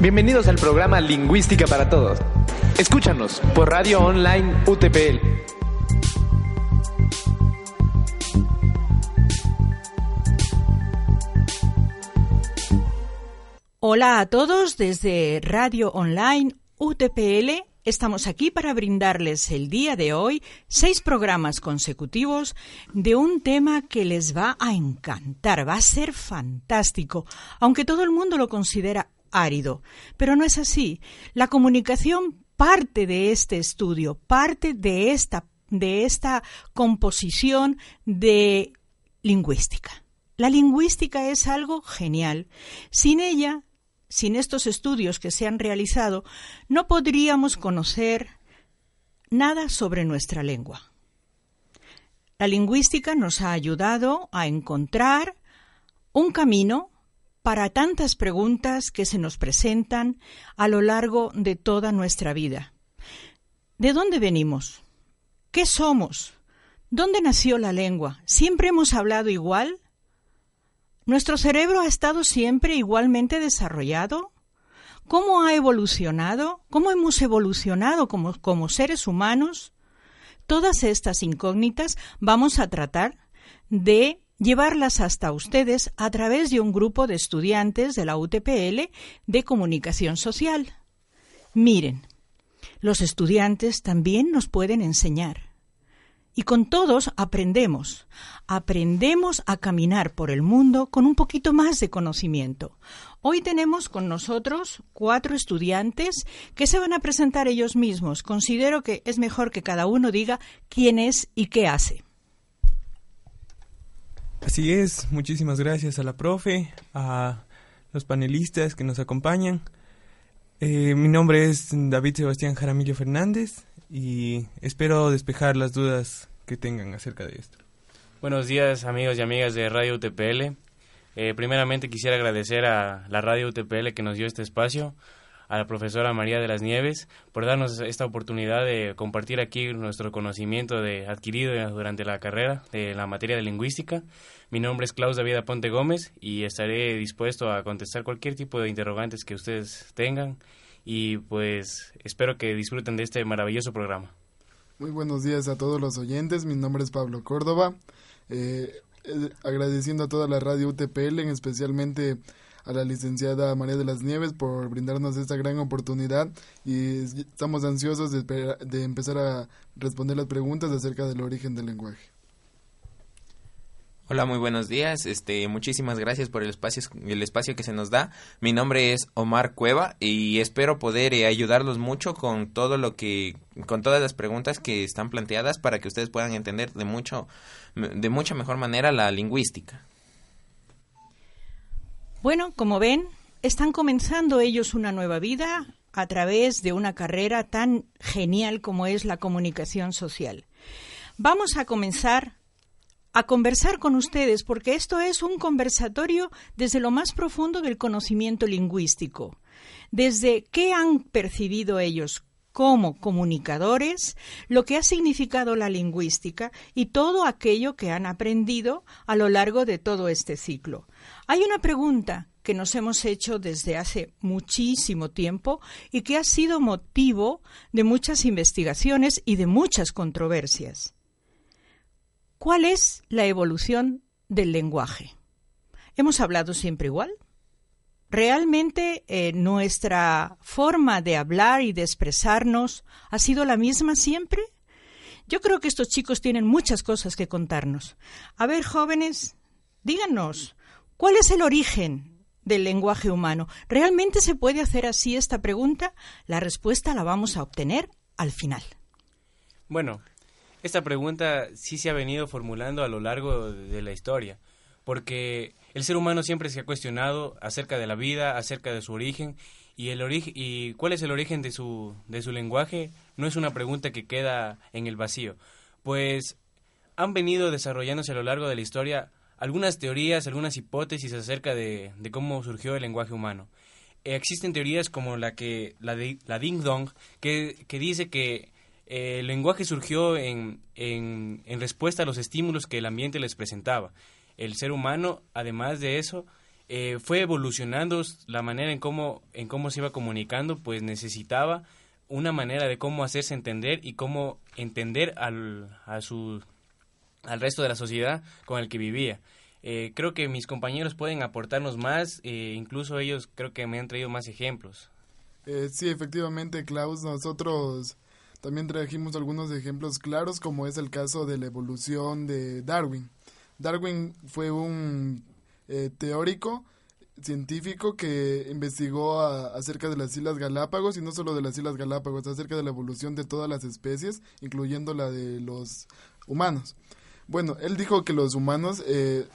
Bienvenidos al programa Lingüística para Todos. Escúchanos por Radio Online UTPL. Hola a todos desde Radio Online UTPL. Estamos aquí para brindarles el día de hoy seis programas consecutivos de un tema que les va a encantar, va a ser fantástico, aunque todo el mundo lo considera árido. Pero no es así. La comunicación parte de este estudio, parte de esta, de esta composición de lingüística. La lingüística es algo genial. Sin ella sin estos estudios que se han realizado, no podríamos conocer nada sobre nuestra lengua. La lingüística nos ha ayudado a encontrar un camino para tantas preguntas que se nos presentan a lo largo de toda nuestra vida. ¿De dónde venimos? ¿Qué somos? ¿Dónde nació la lengua? ¿Siempre hemos hablado igual? ¿Nuestro cerebro ha estado siempre igualmente desarrollado? ¿Cómo ha evolucionado? ¿Cómo hemos evolucionado como, como, seres humanos? Todas estas incógnitas vamos a tratar de llevarlas hasta ustedes a través de un grupo de estudiantes de la UTPL de comunicación social. Miren, los estudiantes también nos pueden enseñar y con todos aprendemos. Aprendemos a caminar por el mundo con un poquito más de conocimiento. Hoy tenemos con nosotros cuatro estudiantes que se van a presentar ellos mismos. Considero que es mejor que cada uno diga quién es y qué hace. Así es, muchísimas gracias a la profe, a los panelistas que nos acompañan. Eh, mi nombre es David Sebastián Jaramillo Fernández, y espero despejar las dudas que tengan acerca de esto. Buenos días amigos y amigas de Radio UTPL. Eh, primeramente quisiera agradecer a la Radio UTPL que nos dio este espacio, a la profesora María de las Nieves por darnos esta oportunidad de compartir aquí nuestro conocimiento de, adquirido durante la carrera de la materia de lingüística. Mi nombre es Klaus David Ponte Gómez y estaré dispuesto a contestar cualquier tipo de interrogantes que ustedes tengan y pues espero que disfruten de este maravilloso programa. Muy buenos días a todos los oyentes, mi nombre es Pablo Córdoba, eh, agradeciendo a toda la radio UTPL, especialmente a la licenciada María de las Nieves por brindarnos esta gran oportunidad y estamos ansiosos de, de empezar a responder las preguntas acerca del origen del lenguaje. Hola, muy buenos días. Este, muchísimas gracias por el espacio, el espacio que se nos da. Mi nombre es Omar Cueva y espero poder eh, ayudarlos mucho con todo lo que, con todas las preguntas que están planteadas para que ustedes puedan entender de mucho, de mucha mejor manera la lingüística. Bueno, como ven, están comenzando ellos una nueva vida a través de una carrera tan genial como es la comunicación social. Vamos a comenzar a conversar con ustedes, porque esto es un conversatorio desde lo más profundo del conocimiento lingüístico, desde qué han percibido ellos como comunicadores, lo que ha significado la lingüística y todo aquello que han aprendido a lo largo de todo este ciclo. Hay una pregunta que nos hemos hecho desde hace muchísimo tiempo y que ha sido motivo de muchas investigaciones y de muchas controversias. ¿Cuál es la evolución del lenguaje? ¿Hemos hablado siempre igual? ¿Realmente eh, nuestra forma de hablar y de expresarnos ha sido la misma siempre? Yo creo que estos chicos tienen muchas cosas que contarnos. A ver, jóvenes, díganos, ¿cuál es el origen del lenguaje humano? ¿Realmente se puede hacer así esta pregunta? La respuesta la vamos a obtener al final. Bueno, esta pregunta sí se ha venido formulando a lo largo de la historia, porque el ser humano siempre se ha cuestionado acerca de la vida, acerca de su origen y el origen y cuál es el origen de su de su lenguaje no es una pregunta que queda en el vacío, pues han venido desarrollándose a lo largo de la historia algunas teorías, algunas hipótesis acerca de, cómo surgió el lenguaje humano. existen teorías como la que la de la Ding Dong que, que dice que eh, el lenguaje surgió en, en, en respuesta a los estímulos que el ambiente les presentaba. El ser humano, además de eso, eh, fue evolucionando la manera en cómo, en cómo se iba comunicando, pues necesitaba una manera de cómo hacerse entender y cómo entender al, a su, al resto de la sociedad con el que vivía. Eh, creo que mis compañeros pueden aportarnos más, incluso ellos creo que me han traído más ejemplos. sí, efectivamente, Klaus, nosotros también trajimos algunos ejemplos claros, como es el caso de la evolución de Darwin. Darwin fue un eh, teórico científico que investigó acerca de las Islas Galápagos y no solo de las Islas Galápagos, acerca de la evolución de todas las especies, incluyendo la de los humanos. Bueno, él dijo que los humanos eh,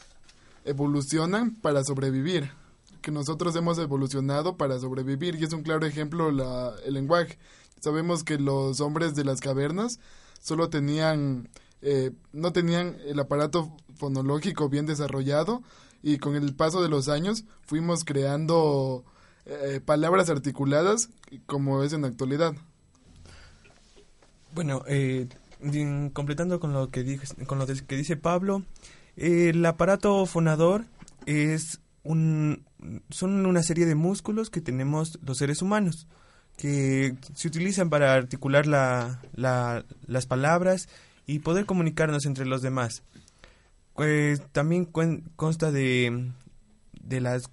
evolucionan para sobrevivir, que nosotros hemos evolucionado para sobrevivir y es un claro ejemplo la, el lenguaje. Sabemos que los hombres de las cavernas solo tenían, eh, no tenían el aparato fonológico bien desarrollado y con el paso de los años fuimos creando eh, palabras articuladas como es en la actualidad. Bueno, eh, completando con lo que con lo que dice Pablo, el aparato fonador es un son una serie de músculos que tenemos los seres humanos que se utilizan para articular la, las palabras y poder comunicarnos entre los demás. Pues, también consta de, de las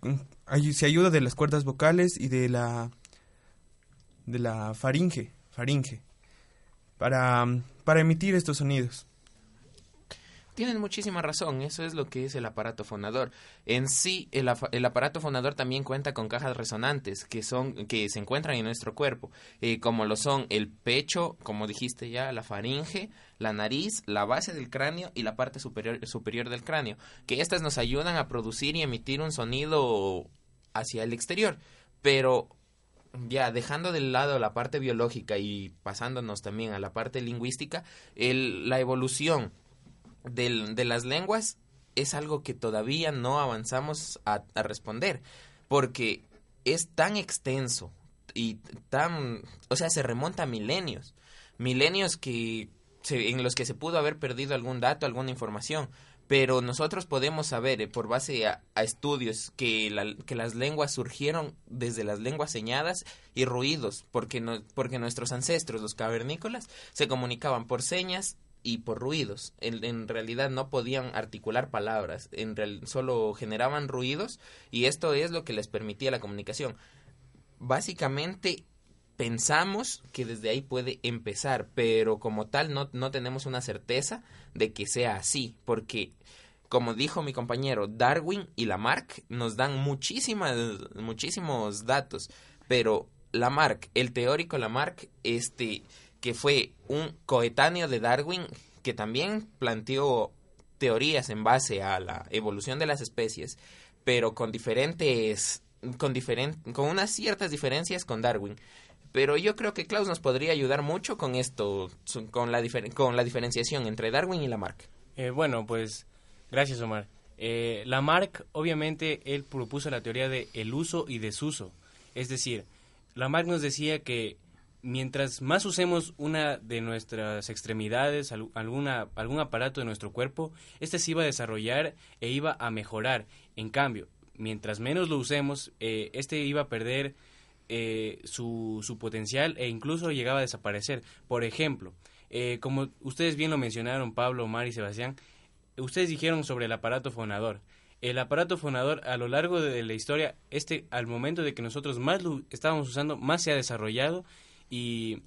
se ayuda de las cuerdas vocales y de la de la faringe, faringe para, para emitir estos sonidos. Tienen muchísima razón, eso es lo que es el aparato fonador. En sí, el, aparato fonador también cuenta con cajas resonantes que son que se encuentran en nuestro cuerpo, eh, como lo son el pecho, como dijiste ya, la faringe, la nariz, la base del cráneo y la parte superior, superior del cráneo, que estas nos ayudan a producir y emitir un sonido hacia el exterior. Pero ya dejando de lado la parte biológica y pasándonos también a la parte lingüística, el, la evolución de las lenguas es algo que todavía no avanzamos a, responder, porque es tan extenso y tan, o sea, se remonta a milenios, milenios que en los que se pudo haber perdido algún dato, alguna información, pero nosotros podemos saber eh, por base a, estudios que, que, las lenguas surgieron desde las lenguas señadas y ruidos, porque, no, porque nuestros ancestros, los cavernícolas, se comunicaban por señas y por ruidos. En, realidad no podían articular palabras, en solo generaban ruidos y esto es lo que les permitía la comunicación. Básicamente pensamos que desde ahí puede empezar, pero como tal no, no tenemos una certeza de que sea así, porque como dijo mi compañero, Darwin y Lamarck nos dan muchísimas, muchísimos datos, pero Lamarck, el teórico Lamarck, este que fue un coetáneo de Darwin que también planteó teorías en base a la evolución de las especies, pero con diferentes con con unas ciertas diferencias con Darwin. Pero yo creo que Klaus nos podría ayudar mucho con esto, con la, con la diferenciación entre Darwin y Lamarck. Eh, bueno, pues gracias Omar. Eh, Lamarck, obviamente, él propuso la teoría de el uso y desuso. Es decir, Lamarck nos decía que mientras más usemos una de nuestras extremidades, alguna, algún aparato de nuestro cuerpo, este se iba a desarrollar e iba a mejorar. En cambio, mientras menos lo usemos, eh, este iba a perder eh, su, su, potencial e incluso llegaba a desaparecer. Por ejemplo, eh, como ustedes bien lo mencionaron, Pablo, Omar y Sebastián, ustedes dijeron sobre el aparato fonador. El aparato fonador a lo largo de la historia, este al momento de que nosotros más lo estábamos usando, más se ha desarrollado y,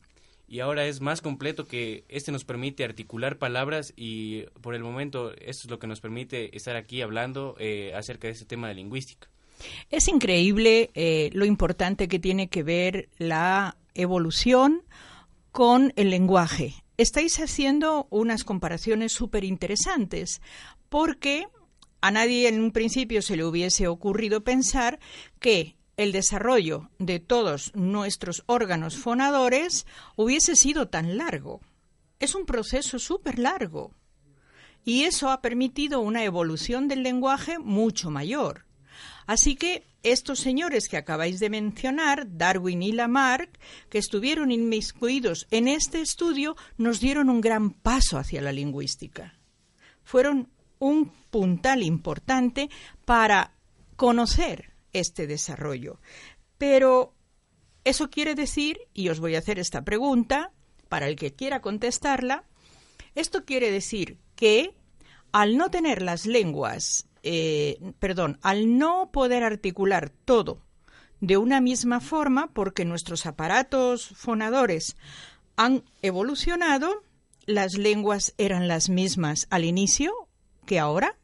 y ahora es más completo que este nos permite articular palabras y por el momento esto es lo que nos permite estar aquí hablando eh, acerca de este tema de lingüística. Es increíble eh, lo importante que tiene que ver la evolución con el lenguaje. Estáis haciendo unas comparaciones súper interesantes porque a nadie en un principio se le hubiese ocurrido pensar que el desarrollo de todos nuestros órganos fonadores hubiese sido tan largo. Es un proceso súper largo. Y eso ha permitido una evolución del lenguaje mucho mayor. Así que estos señores que acabáis de mencionar, Darwin y Lamarck, que estuvieron inmiscuidos en este estudio, nos dieron un gran paso hacia la lingüística. Fueron un puntal importante para conocer este desarrollo. Pero eso quiere decir, y os voy a hacer esta pregunta, para el que quiera contestarla, esto quiere decir que al no tener las lenguas, eh, perdón, al no poder articular todo de una misma forma, porque nuestros aparatos fonadores han evolucionado, las lenguas eran las mismas al inicio que ahora.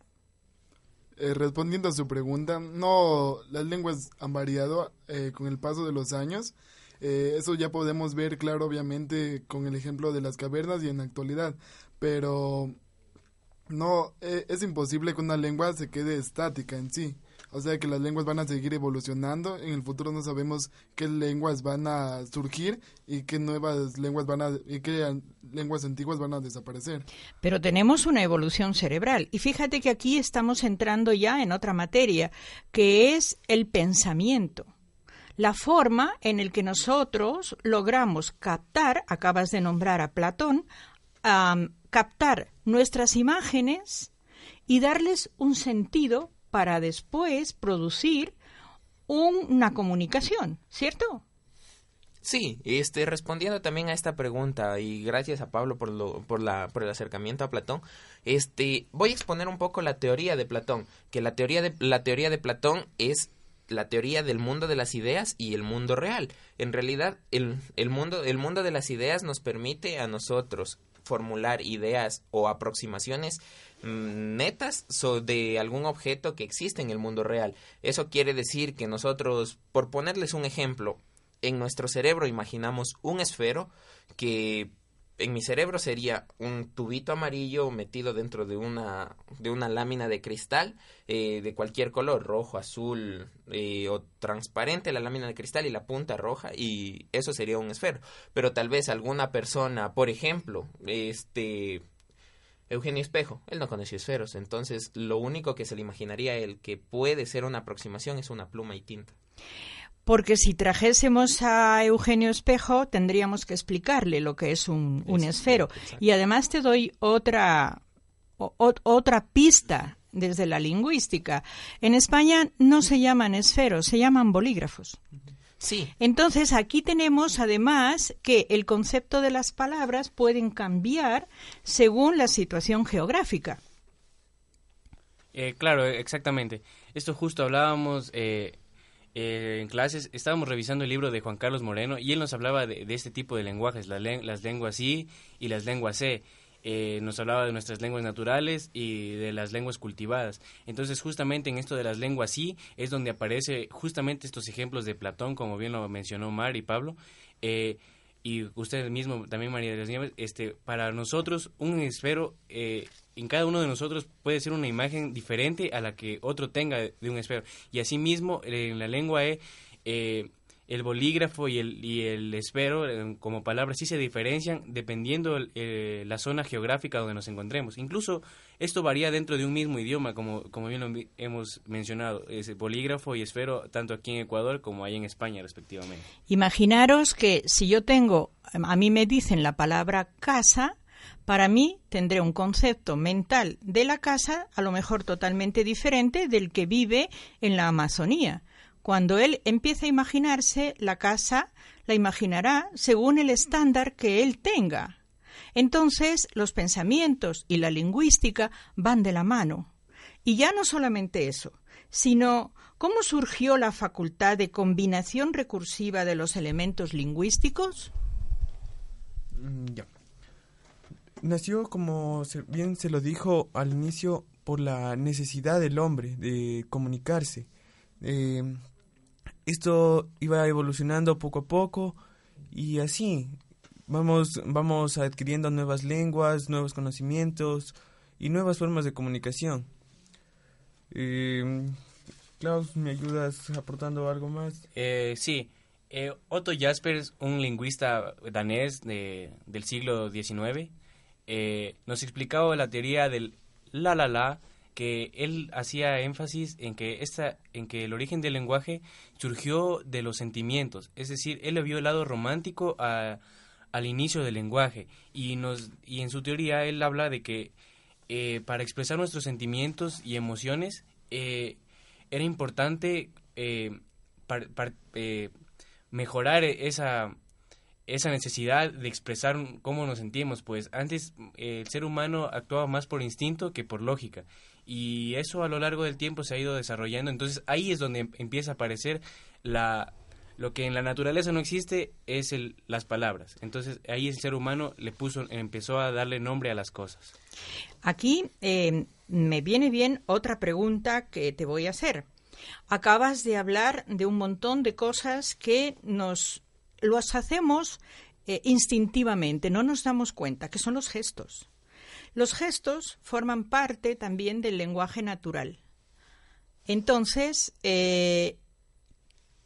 Eh, respondiendo a su pregunta, no, las lenguas han variado eh, con el paso de los años. Eh, eso ya podemos ver claro, obviamente, con el ejemplo de las cavernas y en la actualidad. Pero no, es imposible que una lengua se quede estática en sí. O sea que las lenguas van a seguir evolucionando. En el futuro no sabemos qué lenguas van a surgir y qué nuevas lenguas van a y qué lenguas antiguas van a desaparecer. Pero tenemos una evolución cerebral y fíjate que aquí estamos entrando ya en otra materia, que es el pensamiento. La forma en el que nosotros logramos captar, acabas de nombrar a Platón, captar nuestras imágenes y darles un sentido para después producir una comunicación, ¿cierto? Sí, este, respondiendo también a esta pregunta y gracias a Pablo por, lo, por, la, por el acercamiento a Platón, este, voy a exponer un poco la teoría de Platón, que la teoría de, la teoría de Platón es la teoría del mundo de las ideas y el mundo real. En realidad, el, el, mundo, el mundo de las ideas nos permite a nosotros formular ideas o aproximaciones netas de algún objeto que existe en el mundo real. Eso quiere decir que nosotros, por ponerles un ejemplo, en nuestro cerebro imaginamos un esfero que en mi cerebro sería un tubito amarillo metido dentro de una, de una lámina de cristal eh, de cualquier color, rojo, azul eh, o transparente la lámina de cristal y la punta roja y eso sería un esfero. Pero tal vez alguna persona, por ejemplo, este Eugenio Espejo, él no conoció esferos, entonces lo único que se le imaginaría él que puede ser una aproximación es una pluma y tinta porque si trajésemos a Eugenio Espejo tendríamos que explicarle lo que es un, esfero. Y además te doy otra, otra pista desde la lingüística. En España no se llaman esferos, se llaman bolígrafos. Sí. Entonces aquí tenemos además que el concepto de las palabras pueden cambiar según la situación geográfica. Eh, claro, exactamente. Esto justo hablábamos eh, eh, en clases estábamos revisando el libro de Juan Carlos Moreno y él nos hablaba de, este tipo de lenguajes, las lenguas I y las lenguas C. Eh, nos hablaba de nuestras lenguas naturales y de las lenguas cultivadas. Entonces, justamente en esto de las lenguas I es donde aparece justamente estos ejemplos de Platón, como bien lo mencionó Mar y Pablo. Eh, y usted mismo, también María de las Nieves, este, para nosotros un esfero eh, en cada uno de nosotros puede ser una imagen diferente a la que otro tenga de un esfero. Y asimismo, en la lengua E, eh, el bolígrafo y el, y el esfero eh, como palabras sí se diferencian dependiendo eh, la zona geográfica donde nos encontremos. Incluso esto varía dentro de un mismo idioma, como, como bien lo hemos mencionado, es bolígrafo y esfero tanto aquí en Ecuador como ahí en España respectivamente. Imaginaros que si yo tengo, a mí me dicen la palabra casa, para mí tendré un concepto mental de la casa a lo mejor totalmente diferente del que vive en la Amazonía. Cuando él empiece a imaginarse la casa, la imaginará según el estándar que él tenga. Entonces, los pensamientos y la lingüística van de la mano. Y ya no solamente eso, sino cómo surgió la facultad de combinación recursiva de los elementos lingüísticos. Mm, nació, como bien se lo dijo al inicio, por la necesidad del hombre de comunicarse. Eh, esto iba evolucionando poco a poco y así vamos, vamos adquiriendo nuevas lenguas, nuevos conocimientos y nuevas formas de comunicación. Eh, Klaus, ¿me ayudas aportando algo más? Eh, sí, eh, Otto Jaspers, un lingüista danés de, del siglo XIX, eh, nos explicaba la teoría del la la la, que él hacía énfasis en que esta, en que el origen del lenguaje surgió de los sentimientos, es decir, él le vio el lado romántico al inicio del lenguaje. Y nos y en su teoría él habla de que eh, para expresar nuestros sentimientos y emociones eh, era importante eh, eh, mejorar esa esa necesidad de expresar cómo nos sentimos, pues antes el ser humano actuaba más por instinto que por lógica y eso a lo largo del tiempo se ha ido desarrollando, entonces ahí es donde em- empieza a aparecer la lo que en la naturaleza no existe es el, las palabras. Entonces ahí el ser humano le puso empezó a darle nombre a las cosas. Aquí eh, me viene bien otra pregunta que te voy a hacer. Acabas de hablar de un montón de cosas que nos los hacemos eh, instintivamente, no nos damos cuenta, que son los gestos. Los gestos forman parte también del lenguaje natural. Entonces, eh,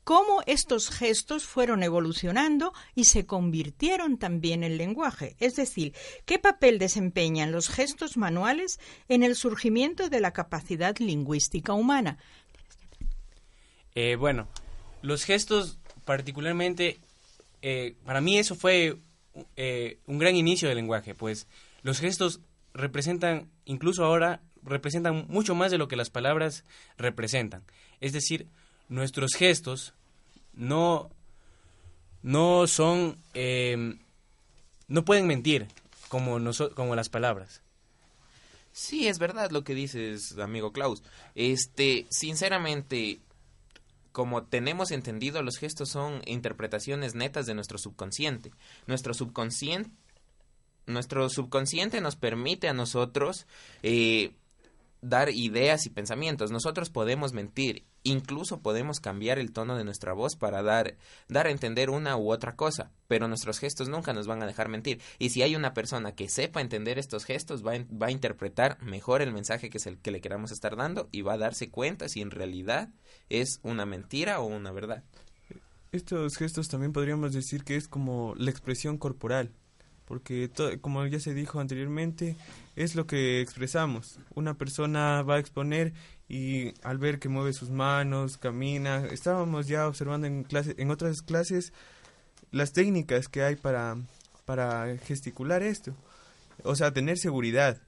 cómo estos gestos fueron evolucionando y se convirtieron también en lenguaje. Es decir, qué papel desempeñan los gestos manuales en el surgimiento de la capacidad lingüística humana. Eh, bueno, los gestos particularmente, eh, para mí eso fue un gran inicio del lenguaje, pues los gestos representan, incluso ahora, representan mucho más de lo que las palabras representan. Es decir, nuestros gestos no, no son, eh, no pueden mentir como, como las palabras. Sí, es verdad lo que dices, amigo Klaus. Este, sinceramente, como tenemos entendido, los gestos son interpretaciones netas de nuestro subconsciente. Nuestro subconsciente, nuestro subconsciente nos permite a nosotros eh, dar ideas y pensamientos. Nosotros podemos mentir, incluso podemos cambiar el tono de nuestra voz para dar, dar a entender una u otra cosa, pero nuestros gestos nunca nos van a dejar mentir. Y si hay una persona que sepa entender estos gestos, va, va a interpretar mejor el mensaje que es el que le queramos estar dando y va a darse cuenta si en realidad es una mentira o una verdad. Estos gestos también podríamos decir que es como la expresión corporal, porque como ya se dijo anteriormente, es lo que expresamos. Una persona va a exponer y al ver que mueve sus manos, camina, estábamos ya observando en en otras clases las técnicas que hay para para gesticular esto, o sea, tener seguridad.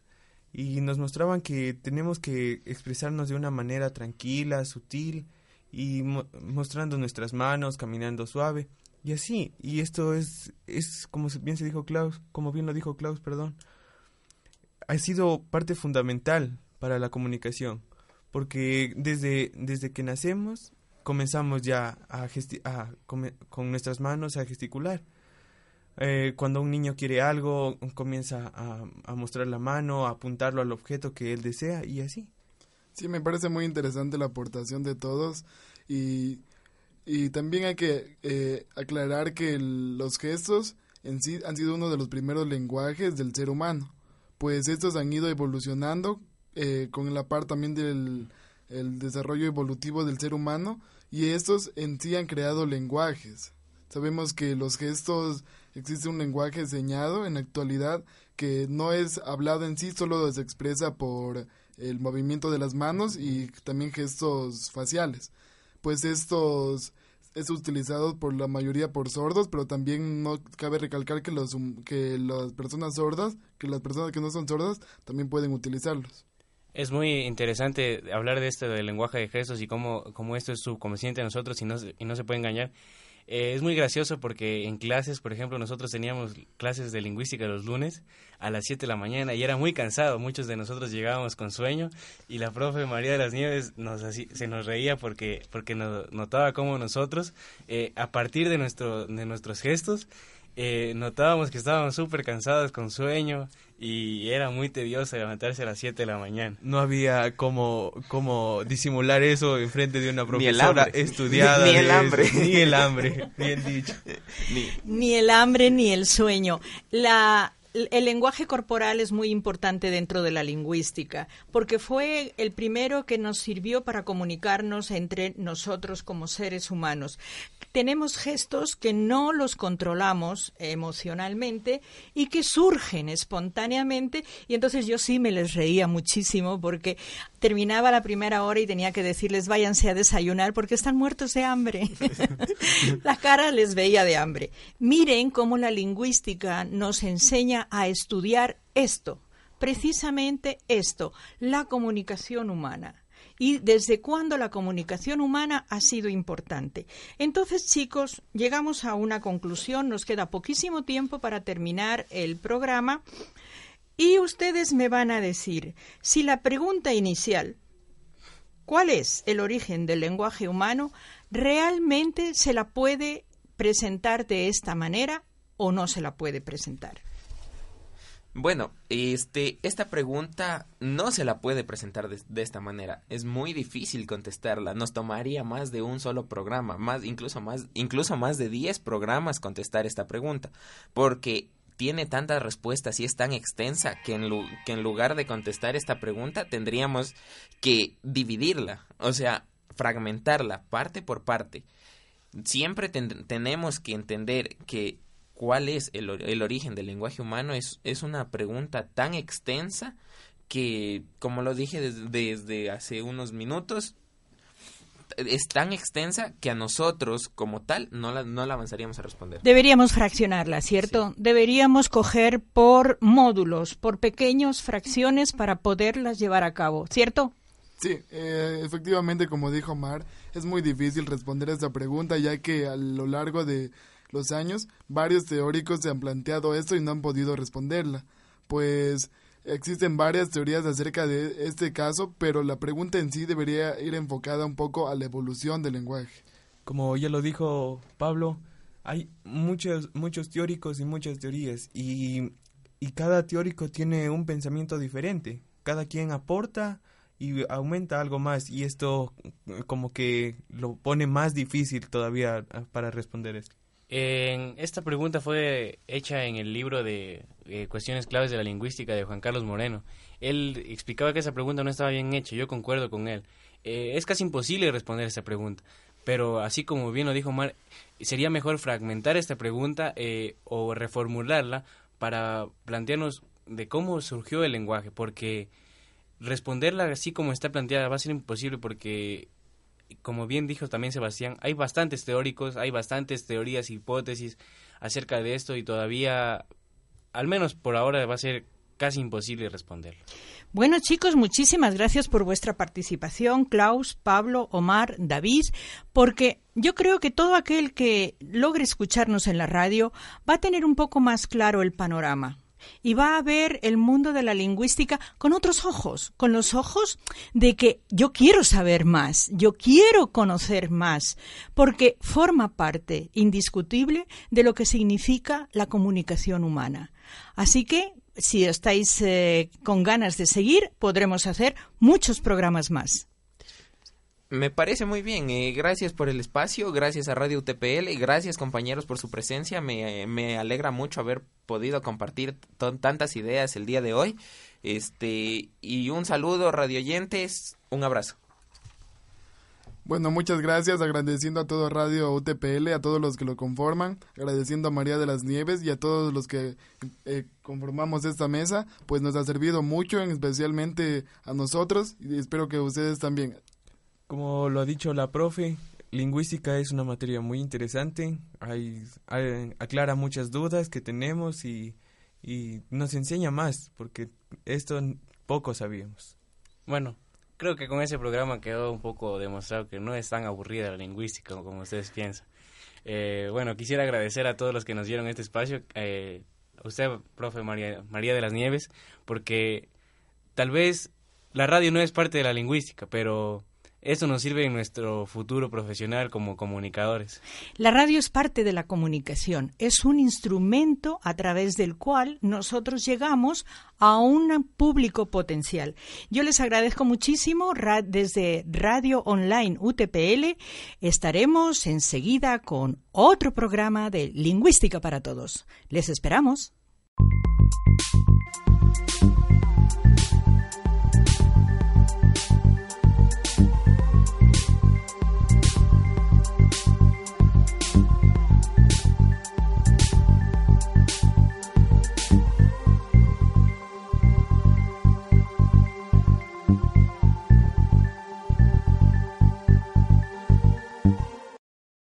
Y nos mostraban que tenemos que expresarnos de una manera tranquila, sutil, y mo- mostrando nuestras manos, caminando suave y así. Y esto es es como bien se dijo Klaus, como bien lo dijo Klaus, perdón. Ha sido parte fundamental para la comunicación, porque desde desde que nacemos comenzamos ya a, a con nuestras manos a gesticular. Eh, cuando un niño quiere algo, comienza a, a mostrar la mano, a apuntarlo al objeto que él desea y así. Sí, me parece muy interesante la aportación de todos y, y también hay que eh, aclarar que el- los gestos en sí han sido uno de los primeros lenguajes del ser humano, pues estos han ido evolucionando eh, con la par también del el desarrollo evolutivo del ser humano y estos en sí han creado lenguajes. Sabemos que los gestos existe un lenguaje enseñado en la actualidad que no es hablado en sí, solo se expresa por el movimiento de las manos y también gestos faciales. Pues estos es utilizado por la mayoría por sordos, pero también no cabe recalcar que los que las personas sordas, que las personas que no son sordas también pueden utilizarlos. Es muy interesante hablar de esto del lenguaje de gestos y cómo, cómo esto es subconsciente de nosotros y no, y no se puede engañar. Eh, es muy gracioso porque en clases, por ejemplo, nosotros teníamos clases de lingüística los lunes a las 7 de la mañana y era muy cansado. Muchos de nosotros llegábamos con sueño y la profe María de las Nieves nos así- se nos reía porque, porque nos notaba cómo nosotros, eh, a partir de, nuestro, de nuestros gestos, eh, notábamos que estábamos súper cansados con sueño y era muy tedioso levantarse a las 7 de la mañana. No había como, como disimular eso en frente de una Ni el profesora hambre. estudiada. Ni el de eso. hambre. Ni el hambre, bien dicho. Ni- Ni el hambre ni el sueño. La, el lenguaje corporal es muy importante dentro de la lingüística, porque fue el primero que nos sirvió para comunicarnos entre nosotros como seres humanos. Tenemos gestos que no los controlamos emocionalmente y que surgen espontáneamente, y entonces yo sí me les reía muchísimo porque terminaba la primera hora y tenía que decirles váyanse a desayunar porque están muertos de hambre. la cara les veía de hambre. Miren cómo la lingüística nos enseña a estudiar esto, precisamente esto, la comunicación humana y desde cuándo la comunicación humana ha sido importante. Entonces, chicos, llegamos a una conclusión, nos queda poquísimo tiempo para terminar el programa y ustedes me van a decir si la pregunta inicial, ¿cuál es el origen del lenguaje humano? realmente se la puede presentar de esta manera o no se la puede presentar. Bueno, este, esta pregunta no se la puede presentar de, esta manera. Es muy difícil contestarla. Nos tomaría más de un solo programa, más, incluso más, incluso más de 10 programas contestar esta pregunta, porque tiene tantas respuestas y es tan extensa que en, que en lugar de contestar esta pregunta tendríamos que dividirla, o sea, fragmentarla parte por parte. Siempre tenemos que entender que cuál es el, el origen del lenguaje humano es, es una pregunta tan extensa que, como lo dije desde, hace unos minutos, es tan extensa que a nosotros como tal no la, no la avanzaríamos a responder. Deberíamos fraccionarla, ¿cierto? Deberíamos coger por módulos, por pequeñas fracciones para poderlas llevar a cabo, ¿cierto? Sí, eh, efectivamente, como dijo Mar, es muy difícil responder a esta pregunta ya que a lo largo de los años, varios teóricos se han planteado esto y no han podido responderla, pues existen varias teorías acerca de este caso, pero la pregunta en sí debería ir enfocada un poco a la evolución del lenguaje. Como ya lo dijo Pablo, hay muchos, muchos teóricos y muchas teorías y, y cada teórico tiene un pensamiento diferente. Cada quien aporta y aumenta algo más y esto como que lo pone más difícil todavía para responder esto esta pregunta fue hecha en el libro de eh, Cuestiones claves de la lingüística de Juan Carlos Moreno. Él explicaba que esa pregunta no estaba bien hecha, yo concuerdo con él. Eh, es casi imposible responder esa pregunta, pero así como bien lo dijo Mar, sería mejor fragmentar esta pregunta eh, o reformularla para plantearnos de cómo surgió el lenguaje, porque responderla así como está planteada va a ser imposible porque como bien dijo también Sebastián, hay bastantes teóricos, hay bastantes teorías, hipótesis acerca de esto y todavía, al menos por ahora, va a ser casi imposible responder. Bueno, chicos, muchísimas gracias por vuestra participación, Klaus, Pablo, Omar, David, porque yo creo que todo aquel que logre escucharnos en la radio va a tener un poco más claro el panorama y va a ver el mundo de la lingüística con otros ojos, con los ojos de que yo quiero saber más, yo quiero conocer más, porque forma parte indiscutible de lo que significa la comunicación humana. Así que, si estáis eh, con ganas de seguir, podremos hacer muchos programas más. Me parece muy bien. Eh, gracias por el espacio, gracias a Radio UTPL gracias compañeros por su presencia. Me, me alegra mucho haber podido compartir tantas ideas el día de hoy. Este y un saludo radio oyentes, un abrazo. Bueno, muchas gracias, agradeciendo a todo Radio UTPL, a todos los que lo conforman, agradeciendo a María de las Nieves y a todos los que eh, conformamos esta mesa, pues nos ha servido mucho, especialmente a nosotros y espero que ustedes también. Como lo ha dicho la profe, lingüística es una materia muy interesante, aclara muchas dudas que tenemos y, nos enseña más, porque esto poco sabíamos. Bueno, creo que con ese programa quedó un poco demostrado que no es tan aburrida la lingüística como ustedes piensan. Eh, bueno, quisiera agradecer a todos los que nos dieron este espacio, eh, a usted, profe María de las Nieves, porque tal vez la radio no es parte de la lingüística, pero eso nos sirve en nuestro futuro profesional como comunicadores. La radio es parte de la comunicación, es un instrumento a través del cual nosotros llegamos a un público potencial. Yo les agradezco muchísimo desde Radio Online UTPL. Estaremos enseguida con otro programa de Lingüística para Todos. Les esperamos.